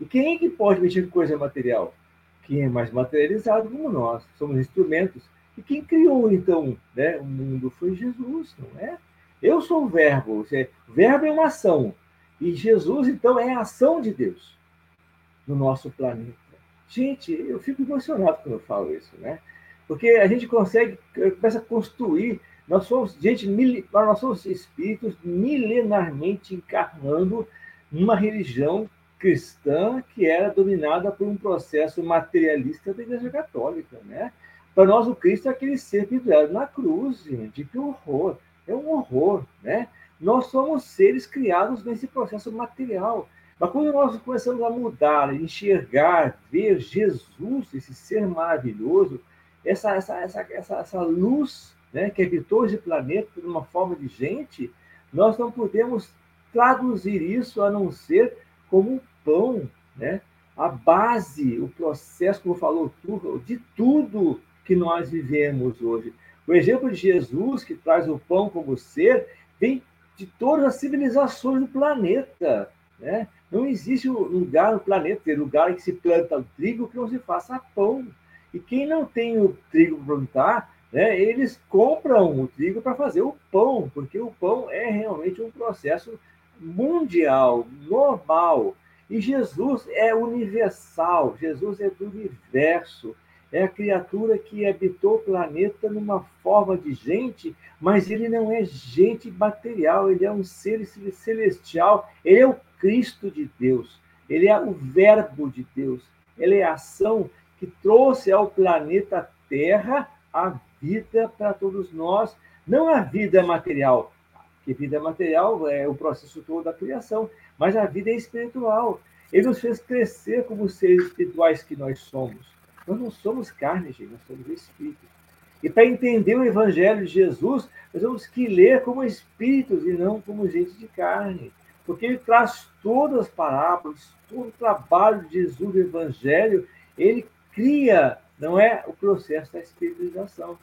E quem é que pode mexer com coisa material? Quem é mais materializado como nós. Somos instrumentos e quem criou, então, né, o mundo foi Jesus, não é? Eu sou o verbo. O verbo é uma ação. E Jesus, então, é a ação de Deus no nosso planeta. Gente, eu fico emocionado quando eu falo isso, né? Porque a gente consegue, começa a construir. Nós somos, gente, mil, nós somos espíritos milenarmente encarnando numa religião cristã que era dominada por um processo materialista da Igreja Católica, né? Para nós, o Cristo é aquele ser pendurado na cruz, gente. Que horror! É um horror, né? Nós somos seres criados nesse processo material. Mas quando nós começamos a mudar, enxergar, ver Jesus, esse ser maravilhoso, essa, essa, essa, essa, essa luz né, que habitou esse planeta de uma forma de gente, nós não podemos traduzir isso a não ser como pão, né? A base, o processo, como falou tudo, de tudo que nós vivemos hoje. O exemplo de Jesus, que traz o pão como ser, vem de todas as civilizações do planeta. Né? Não existe lugar no planeta, lugar em que se planta o trigo que não se faça pão. E quem não tem o trigo para plantar, né, eles compram o trigo para fazer o pão, porque o pão é realmente um processo mundial, normal. E Jesus é universal, Jesus é do universo é a criatura que habitou o planeta numa forma de gente, mas ele não é gente material, ele é um ser celestial, ele é o Cristo de Deus, ele é o Verbo de Deus, ele é a ação que trouxe ao planeta Terra a vida para todos nós, não a vida material, que vida material é o processo todo da criação, mas a vida é espiritual. Ele nos fez crescer como seres espirituais que nós somos. Nós não somos carne, gente, nós somos espíritos. E para entender o Evangelho de Jesus, nós temos que ler como espíritos e não como gente de carne. Porque ele traz todas as parábolas, todo o trabalho de Jesus do Evangelho, ele cria, não é, o processo da espiritualização.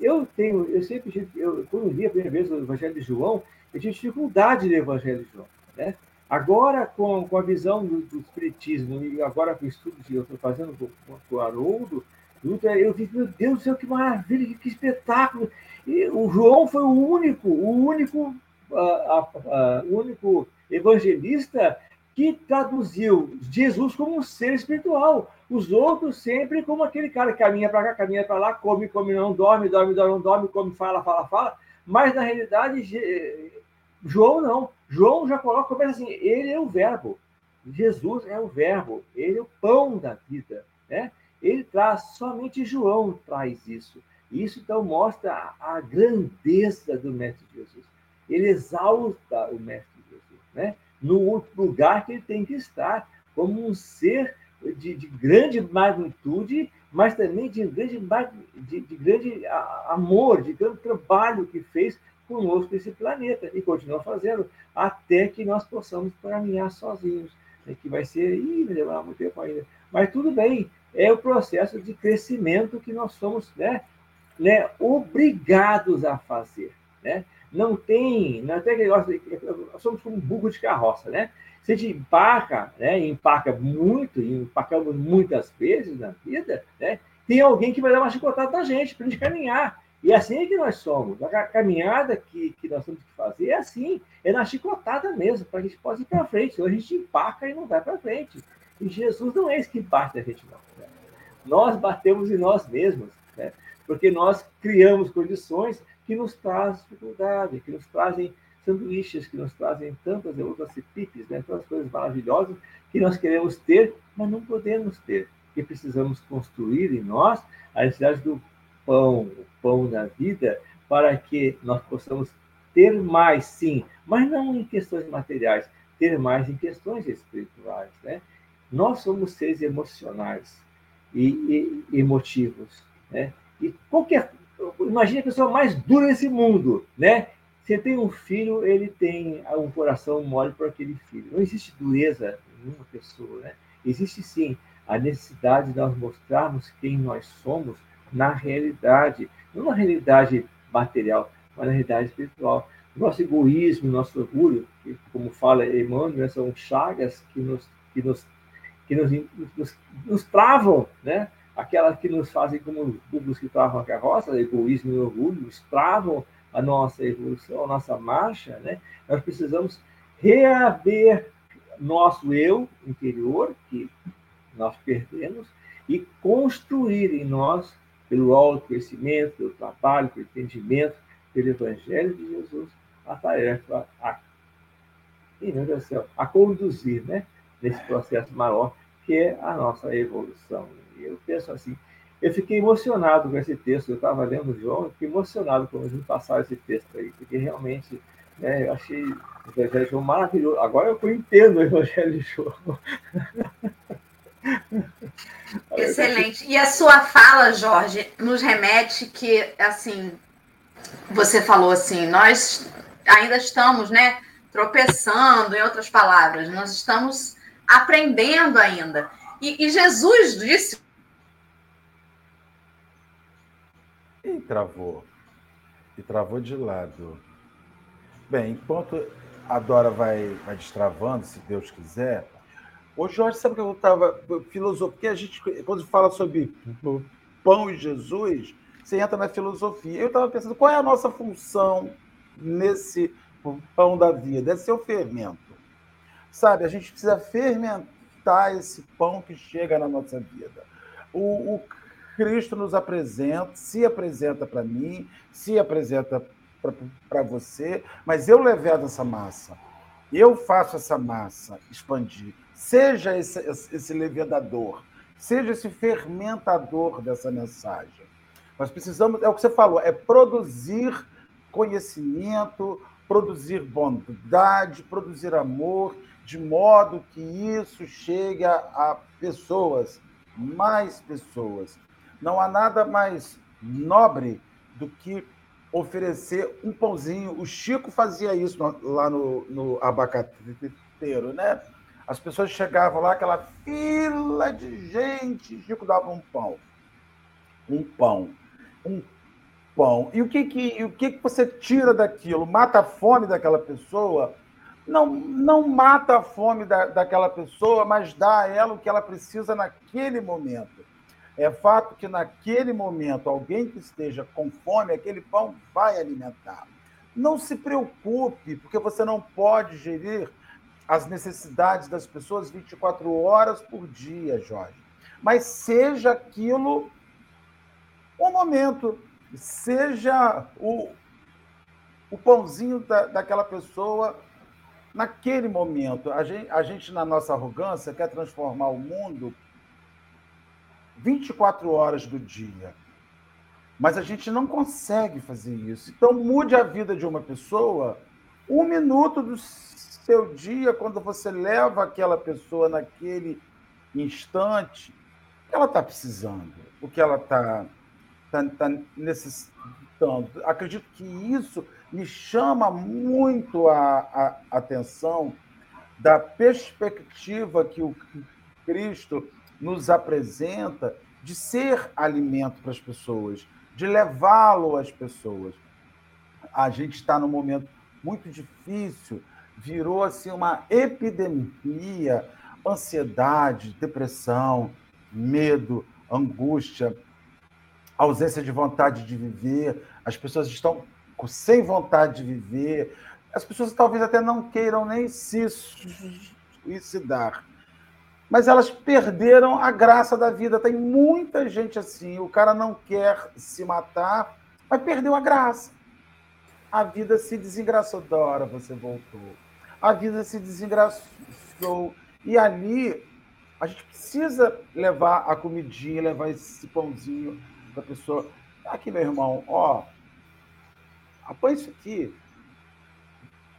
Eu tenho, eu sempre, eu, quando li a primeira vez o Evangelho de João, eu tive dificuldade de ler o Evangelho de João. Né? Agora, com, com a visão do, do espiritismo e agora com o estudo que eu estou fazendo com, com o Haroldo, Eu vi, meu Deus do céu, que maravilha, que espetáculo. E o João foi o único, o único, uh, uh, uh, único evangelista que traduziu Jesus como um ser espiritual. Os outros sempre como aquele cara que caminha para cá, caminha para lá, come, come, não dorme, dorme, dorme, não dorme, come, fala, fala, fala. Mas na realidade, João não. João já coloca, começa assim: ele é o Verbo. Jesus é o Verbo, ele é o pão da vida. Né? Ele traz, somente João traz isso. Isso então mostra a grandeza do Mestre Jesus. Ele exalta o Mestre Jesus, né? no lugar que ele tem que estar, como um ser de, de grande magnitude, mas também de grande, de, de grande amor, de grande trabalho que fez conosco esse planeta e continua fazendo até que nós possamos caminhar sozinhos, né? que vai ser, ih, vai demorar muito tempo ainda. Mas tudo bem, é o processo de crescimento que nós somos né, né, obrigados a fazer. Né? Não tem, não tem aquele negócio, somos como um burro de carroça, né? Se a gente empaca, né, empaca muito, e empacamos muitas vezes na vida, né, tem alguém que vai dar uma chicotada na gente para a gente caminhar. E é assim que nós somos. A caminhada que, que nós temos que fazer é assim, é na chicotada mesmo, para a gente possa ir para frente. Senão a gente empaca e não vai para frente. E Jesus não é esse que bate a gente, não. Né? Nós batemos em nós mesmos, né? porque nós criamos condições que nos trazem dificuldade, que nos trazem sanduíches, que nos trazem tantas outras pipis, né? tantas coisas maravilhosas que nós queremos ter, mas não podemos ter, porque precisamos construir em nós a necessidade do pão, o pão da vida, para que nós possamos ter mais, sim, mas não em questões materiais, ter mais em questões espirituais, né? Nós somos seres emocionais e, e emotivos, né? E qualquer imagine a pessoa mais dura desse mundo, né? Você tem um filho, ele tem um coração mole por aquele filho. Não existe dureza em nenhuma pessoa, né? Existe sim a necessidade de nós mostrarmos quem nós somos na realidade, não na realidade material, mas na realidade espiritual. Nosso egoísmo, nosso orgulho, que, como fala Emmanuel, são chagas que nos, que nos, que nos, nos, nos travam, né? Aquelas que nos fazem como os burros que travam a carroça, egoísmo e orgulho, nos travam a nossa evolução, a nossa marcha, né? Nós precisamos reaver nosso eu interior, que nós perdemos, e construir em nós pelo autoconhecimento, pelo trabalho, pelo entendimento, pelo Evangelho de Jesus, a tarefa a, céu, a conduzir né, nesse processo maior que é a nossa evolução. Eu penso assim, eu fiquei emocionado com esse texto, eu estava lendo o João, fiquei emocionado quando a gente passar esse texto aí, porque realmente né, eu achei o Evangelho de João maravilhoso. Agora eu entendo o Evangelho de João. Excelente. E a sua fala, Jorge, nos remete que, assim, você falou assim, nós ainda estamos, né, tropeçando, em outras palavras, nós estamos aprendendo ainda. E, e Jesus disse. E travou. E travou de lado. Bem, enquanto a Dora vai, vai destravando, se Deus quiser, Ô, Jorge, sabe que eu estava filosofia? Porque a gente, quando fala sobre pão e Jesus, você entra na filosofia. Eu estava pensando, qual é a nossa função nesse pão da vida? Deve ser o fermento. Sabe, a gente precisa fermentar esse pão que chega na nossa vida. O, o Cristo nos apresenta, se apresenta para mim, se apresenta para você, mas eu levedo essa massa. Eu faço essa massa expandir. Seja esse, esse levedador, seja esse fermentador dessa mensagem. Nós precisamos, é o que você falou, é produzir conhecimento, produzir bondade, produzir amor, de modo que isso chegue a, a pessoas, mais pessoas. Não há nada mais nobre do que oferecer um pãozinho. O Chico fazia isso lá no, no abacateiro, né? As pessoas chegavam lá, aquela fila de gente, Chico dava um pão. Um pão. Um pão. E o que, que, o que, que você tira daquilo? Mata a fome daquela pessoa? Não, não mata a fome da, daquela pessoa, mas dá a ela o que ela precisa naquele momento. É fato que naquele momento alguém que esteja com fome, aquele pão vai alimentar. Não se preocupe, porque você não pode gerir as necessidades das pessoas 24 horas por dia, Jorge. Mas seja aquilo um momento, seja o, o pãozinho da, daquela pessoa naquele momento. A gente, a gente, na nossa arrogância, quer transformar o mundo 24 horas do dia. Mas a gente não consegue fazer isso. Então, mude a vida de uma pessoa um minuto do seu dia, quando você leva aquela pessoa naquele instante, ela está precisando, o que ela está tá, tá necessitando. Acredito que isso me chama muito a, a atenção da perspectiva que o Cristo nos apresenta de ser alimento para as pessoas, de levá-lo às pessoas. A gente está num momento muito difícil, virou assim uma epidemia, ansiedade, depressão, medo, angústia, ausência de vontade de viver. As pessoas estão sem vontade de viver. As pessoas talvez até não queiram nem se suicidar mas elas perderam a graça da vida. Tem muita gente assim, o cara não quer se matar, mas perdeu a graça. A vida se desengraçou. Dora, você voltou. A vida se desengraçou. E ali, a gente precisa levar a comidinha, levar esse pãozinho para a pessoa. Aqui, meu irmão, ó, apoia isso aqui.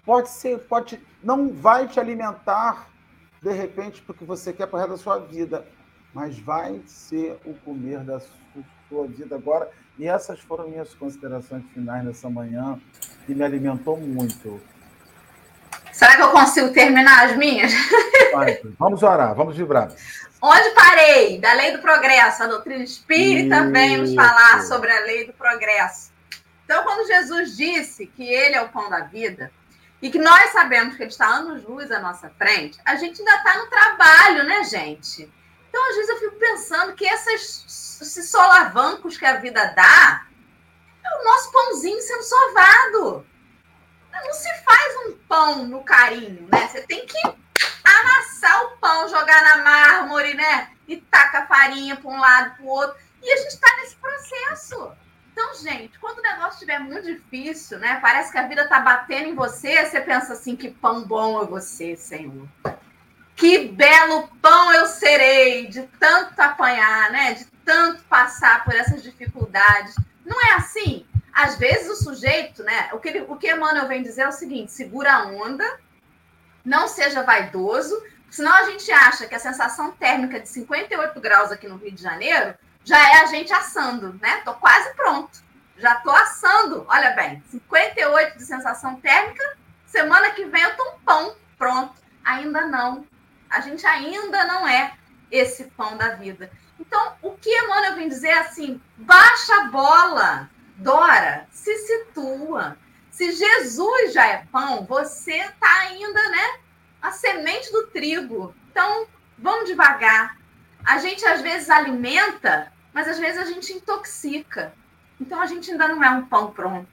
Pode ser, pode, não vai te alimentar de repente, porque você quer para o resto da sua vida, mas vai ser o comer da sua vida agora. E essas foram minhas considerações finais nessa manhã, que me alimentou muito. Será que eu consigo terminar as minhas? vamos orar, vamos vibrar. Onde parei? Da lei do progresso. A doutrina espírita Isso. vem nos falar sobre a lei do progresso. Então, quando Jesus disse que ele é o pão da vida, e que nós sabemos que ele está anos-luz à nossa frente, a gente ainda está no trabalho, né, gente? Então, às vezes, eu fico pensando que essas, esses solavancos que a vida dá é o nosso pãozinho sendo sovado. Não se faz um pão no carinho, né? Você tem que amassar o pão, jogar na mármore, né? E taca farinha para um lado, para o outro. E a gente está nesse processo. Então, gente, quando o negócio estiver muito difícil, né? Parece que a vida tá batendo em você, você pensa assim: que pão bom é você, Senhor. Que belo pão eu serei de tanto apanhar, né? De tanto passar por essas dificuldades. Não é assim? Às vezes o sujeito, né? O que, ele, o que Emmanuel vem dizer é o seguinte: segura a onda, não seja vaidoso, senão a gente acha que a sensação térmica de 58 graus aqui no Rio de Janeiro já é a gente assando, né? Tô quase pronto. Já tô assando. Olha bem, 58 de sensação térmica. Semana que vem eu tô um pão pronto. Ainda não. A gente ainda não é esse pão da vida. Então, o que Emmanuel vem dizer é assim: baixa a bola, Dora, se situa. Se Jesus já é pão, você está ainda, né? A semente do trigo. Então, vamos devagar, a gente às vezes alimenta, mas às vezes a gente intoxica. Então a gente ainda não é um pão pronto.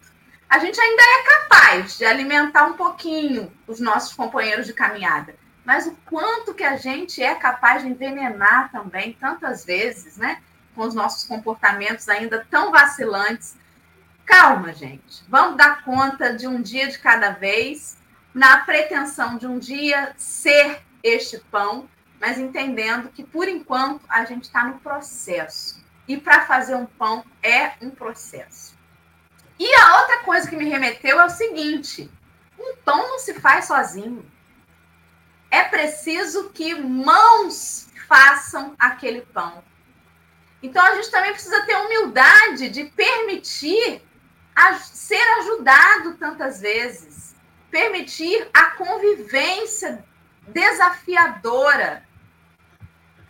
A gente ainda é capaz de alimentar um pouquinho os nossos companheiros de caminhada, mas o quanto que a gente é capaz de envenenar também, tantas vezes, né? Com os nossos comportamentos ainda tão vacilantes. Calma, gente. Vamos dar conta de um dia de cada vez, na pretensão de um dia ser este pão mas entendendo que, por enquanto, a gente está no processo. E para fazer um pão é um processo. E a outra coisa que me remeteu é o seguinte: um pão não se faz sozinho. É preciso que mãos façam aquele pão. Então a gente também precisa ter humildade de permitir ser ajudado tantas vezes, permitir a convivência desafiadora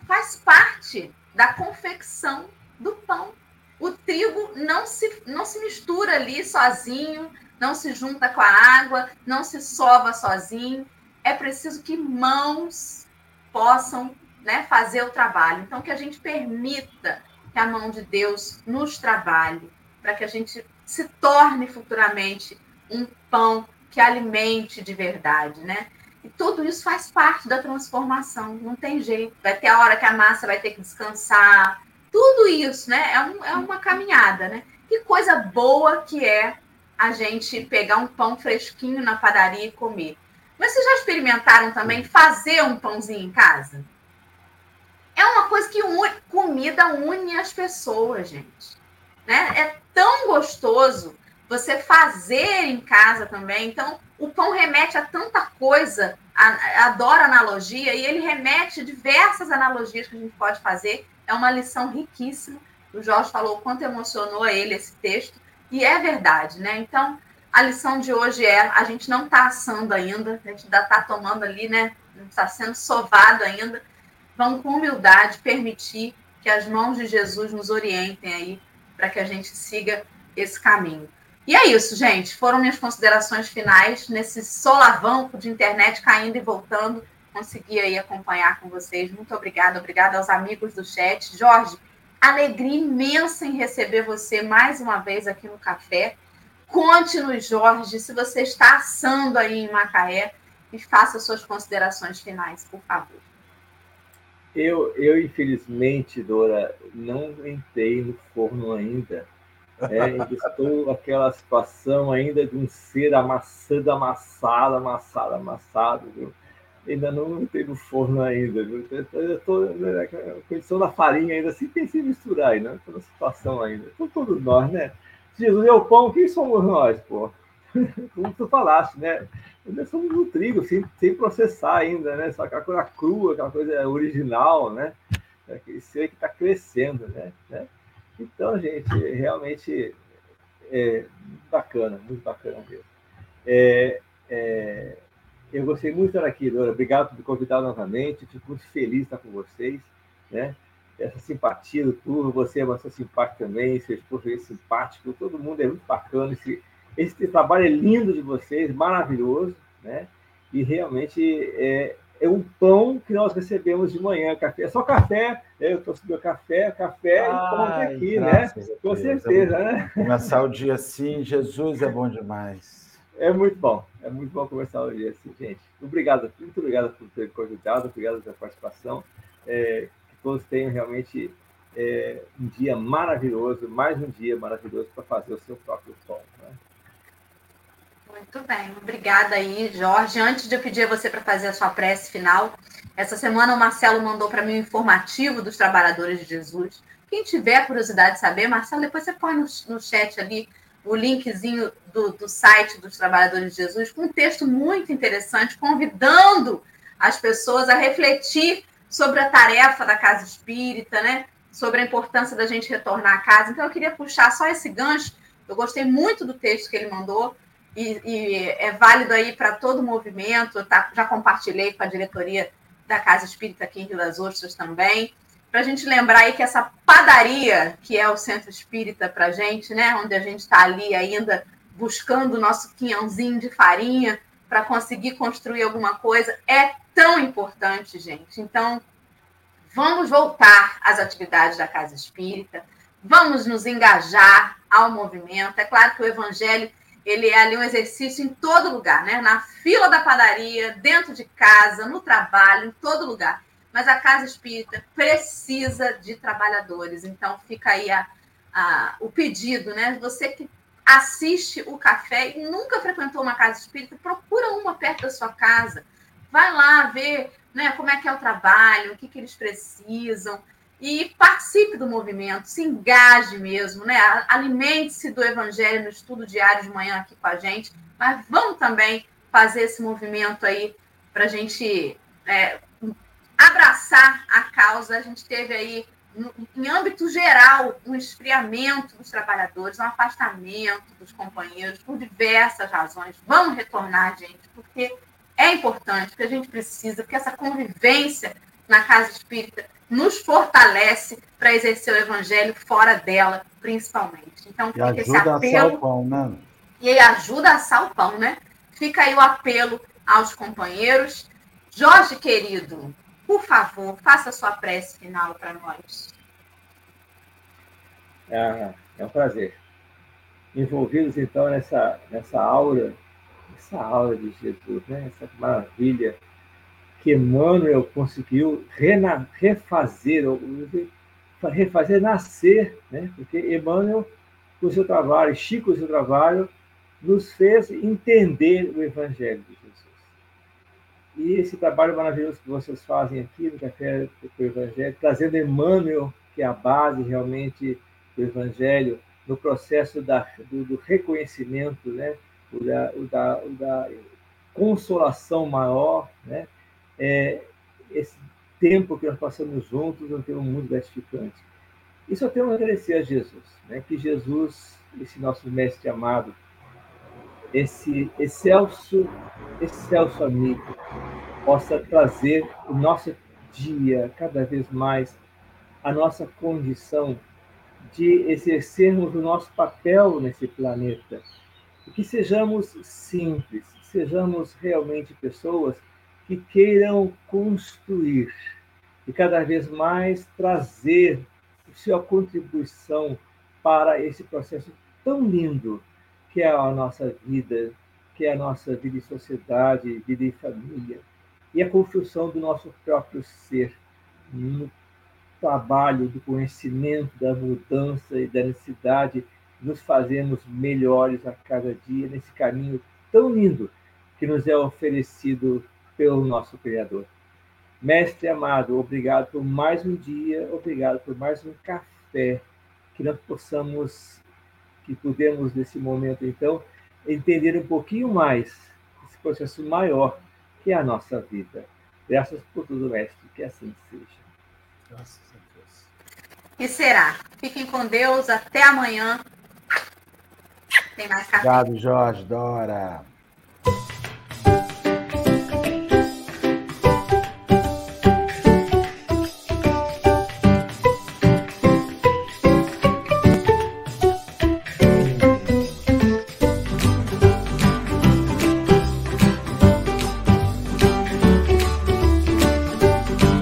faz parte da confecção do pão. O trigo não se, não se mistura ali sozinho, não se junta com a água, não se sova sozinho. É preciso que mãos possam né, fazer o trabalho. Então, que a gente permita que a mão de Deus nos trabalhe, para que a gente se torne futuramente um pão que alimente de verdade, né? E tudo isso faz parte da transformação, não tem jeito. Vai ter a hora que a massa vai ter que descansar, tudo isso, né? É, um, é uma caminhada, né? Que coisa boa que é a gente pegar um pão fresquinho na padaria e comer. Mas vocês já experimentaram também fazer um pãozinho em casa? É uma coisa que une, comida une as pessoas, gente. Né? É tão gostoso você fazer em casa também. Então, o pão remete a tanta coisa, a, adoro analogia, e ele remete a diversas analogias que a gente pode fazer. É uma lição riquíssima. O Jorge falou o quanto emocionou ele esse texto, e é verdade, né? Então, a lição de hoje é: a gente não está assando ainda, a gente ainda está tomando ali, né? Está sendo sovado ainda. Vamos, com humildade, permitir que as mãos de Jesus nos orientem aí, para que a gente siga esse caminho. E é isso, gente. Foram minhas considerações finais nesse solavanco de internet caindo e voltando. Consegui aí acompanhar com vocês. Muito obrigada. Obrigada aos amigos do chat. Jorge, alegria imensa em receber você mais uma vez aqui no café. Conte-nos, Jorge, se você está assando aí em Macaé e faça suas considerações finais, por favor. Eu, eu infelizmente, Dora, não entrei no forno ainda é, estou aquela situação ainda de um ser amassado, amassado, amassado, amassado, viu? Ainda não tem no forno ainda, viu? Estou na né, condição da farinha ainda, assim tem se misturar ainda, estou na situação ainda. Então, todos nós, né? Jesus é o pão, quem somos nós, pô? Como tu falaste, né? Nós somos o trigo, sem, sem processar ainda, né? Só aquela coisa crua, aquela coisa original, né? Aquele ser que está crescendo, né? né? Então, gente, realmente é bacana, muito bacana mesmo. É, é, eu gostei muito de estar aqui, Dora. Obrigado por me convidar novamente. Fico muito feliz de estar com vocês. Né? Essa simpatia do turno, você é uma pessoa simpática também, seu esposo é simpático, todo mundo é muito bacana. Esse, esse trabalho é lindo de vocês, maravilhoso, né? E realmente é, é um pão que nós recebemos de manhã, café. É só café, né? eu trouxe meu café, café Ai, e pão aqui, né? Com certeza, né? Começar o dia assim, Jesus é bom demais. É muito bom, é muito bom começar o dia assim, gente. Obrigado, muito obrigado por ter convidado, obrigado pela participação. É, que todos tenham realmente é, um dia maravilhoso, mais um dia maravilhoso para fazer o seu próprio pão. Né? Muito bem, obrigada aí, Jorge. Antes de eu pedir a você para fazer a sua prece final, essa semana o Marcelo mandou para mim um informativo dos trabalhadores de Jesus. Quem tiver curiosidade de saber, Marcelo, depois você põe no, no chat ali o linkzinho do, do site dos Trabalhadores de Jesus, com um texto muito interessante, convidando as pessoas a refletir sobre a tarefa da casa espírita, né? Sobre a importância da gente retornar à casa. Então, eu queria puxar só esse gancho. Eu gostei muito do texto que ele mandou e, e é válido aí para todo o movimento. Tá, já compartilhei com a diretoria da Casa Espírita aqui em Rio das Ostras também, para a gente lembrar aí que essa padaria, que é o Centro Espírita para a gente, né, onde a gente está ali ainda buscando o nosso quinhãozinho de farinha para conseguir construir alguma coisa, é tão importante, gente. Então, vamos voltar às atividades da Casa Espírita, vamos nos engajar ao movimento. É claro que o Evangelho ele é ali um exercício em todo lugar, né? Na fila da padaria, dentro de casa, no trabalho, em todo lugar. Mas a casa espírita precisa de trabalhadores. Então fica aí a, a, o pedido, né? Você que assiste o café e nunca frequentou uma casa espírita, procura uma perto da sua casa. Vai lá ver né, como é que é o trabalho, o que, que eles precisam e participe do movimento, se engaje mesmo, né? Alimente-se do evangelho no estudo diário de manhã aqui com a gente, mas vamos também fazer esse movimento aí para a gente é, abraçar a causa. A gente teve aí, em âmbito geral, um esfriamento dos trabalhadores, um afastamento dos companheiros por diversas razões. Vamos retornar, gente, porque é importante, porque a gente precisa, porque essa convivência na casa espírita nos fortalece para exercer o evangelho fora dela, principalmente. Então, fica esse apelo. A pão, né? E ajuda a assar o pão, né? Fica aí o apelo aos companheiros. Jorge, querido, por favor, faça a sua prece final para nós. É, é um prazer. Envolvidos, então, nessa, nessa aura, essa aura de Jesus, né? essa maravilha que Emmanuel conseguiu rena, refazer, refazer nascer, né? porque Emmanuel, com seu trabalho, Chico, com seu trabalho, nos fez entender o Evangelho de Jesus. E esse trabalho maravilhoso que vocês fazem aqui no Café do Evangelho, trazendo Emmanuel, que é a base realmente do Evangelho, no processo da, do, do reconhecimento, né? o da, o da, o da consolação maior, né? É, esse tempo que nós passamos juntos é um tempo muito gratificante. E só temos a agradecer a Jesus, né? que Jesus, esse nosso mestre amado, esse excelso, excelso amigo, possa trazer o nosso dia cada vez mais a nossa condição de exercermos o nosso papel nesse planeta. Que sejamos simples, sejamos realmente pessoas que queiram construir. E cada vez mais trazer sua contribuição para esse processo tão lindo que é a nossa vida, que é a nossa vida em sociedade, vida em família, e a construção do nosso próprio ser no trabalho do conhecimento, da mudança e da necessidade de nos fazermos melhores a cada dia nesse caminho tão lindo que nos é oferecido pelo nosso Criador. Mestre amado, obrigado por mais um dia, obrigado por mais um café, que nós possamos que podemos, nesse momento, então, entender um pouquinho mais esse processo maior que é a nossa vida. Graças por tudo, Mestre, que assim seja. Graças a Deus. E será. Fiquem com Deus. Até amanhã. Tem mais café. Obrigado, Jorge, Dora.